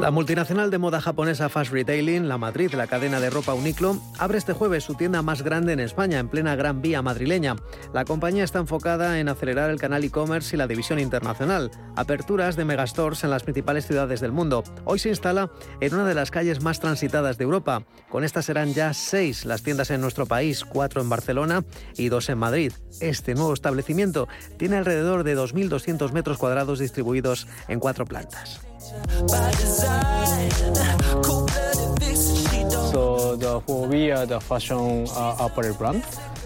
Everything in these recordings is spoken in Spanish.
La multinacional de moda japonesa Fast Retailing, la Madrid, la cadena de ropa Uniqlo, abre este jueves su tienda más grande en España, en plena Gran Vía madrileña. La compañía está enfocada en acelerar el canal e-commerce y la división internacional, aperturas de megastores en las principales ciudades del mundo. Hoy se instala en una de las calles más transitadas de Europa. Con estas serán ya seis las tiendas en nuestro país, cuatro en Barcelona y dos en Madrid. Este nuevo establecimiento tiene alrededor de 2.200 metros cuadrados distribuidos en cuatro plantas. So the we are the fashion uh, upper brand.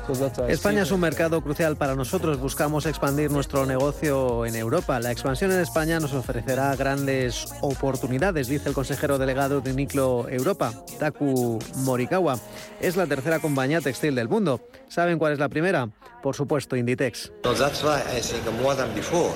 A España es un mercado crucial para nosotros. Buscamos expandir nuestro negocio en Europa. La expansión en España nos ofrecerá grandes oportunidades, dice el consejero delegado de Uniclo Europa, Taku Morikawa. Es la tercera compañía textil del mundo. ¿Saben cuál es la primera? Por supuesto, Inditex. So that's why I think more than before,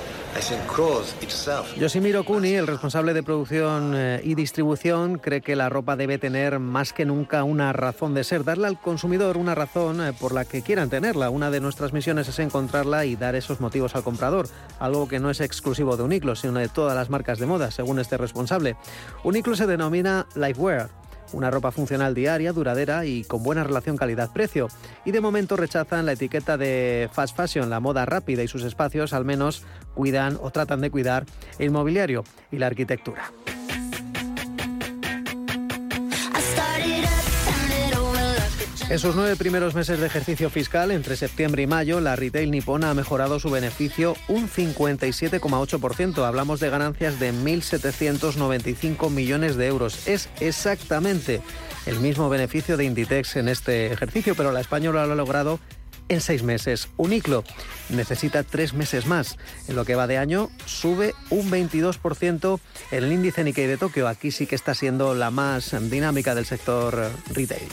Yoshimiro Kuni, el responsable de producción eh, y distribución, cree que la ropa debe tener más que nunca una razón de ser, darle al consumidor una razón eh, por la que quieran tenerla. Una de nuestras misiones es encontrarla y dar esos motivos al comprador, algo que no es exclusivo de Uniqlo, sino de todas las marcas de moda, según este responsable. Uniqlo se denomina Lifewear. Una ropa funcional diaria, duradera y con buena relación calidad-precio. Y de momento rechazan la etiqueta de fast fashion, la moda rápida y sus espacios al menos cuidan o tratan de cuidar el mobiliario y la arquitectura. En sus nueve primeros meses de ejercicio fiscal, entre septiembre y mayo, la retail nipona ha mejorado su beneficio un 57,8%. Hablamos de ganancias de 1.795 millones de euros. Es exactamente el mismo beneficio de Inditex en este ejercicio, pero la española lo ha logrado en seis meses. Uniclo necesita tres meses más. En lo que va de año sube un 22% el índice Nikkei de Tokio. Aquí sí que está siendo la más dinámica del sector retail.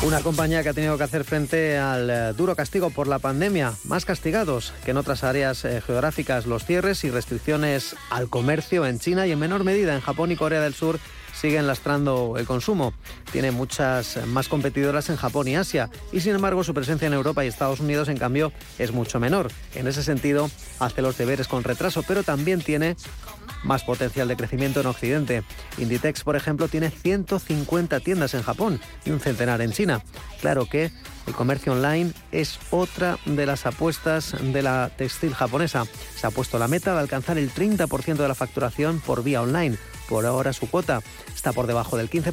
Una compañía que ha tenido que hacer frente al eh, duro castigo por la pandemia, más castigados que en otras áreas eh, geográficas, los cierres y restricciones al comercio en China y en menor medida en Japón y Corea del Sur siguen lastrando el consumo. Tiene muchas más competidoras en Japón y Asia y sin embargo su presencia en Europa y Estados Unidos en cambio es mucho menor. En ese sentido hace los deberes con retraso, pero también tiene más potencial de crecimiento en Occidente. Inditex, por ejemplo, tiene 150 tiendas en Japón y un centenar en China. Claro que el comercio online es otra de las apuestas de la textil japonesa. Se ha puesto la meta de alcanzar el 30% de la facturación por vía online. Por ahora su cuota está por debajo del 15%.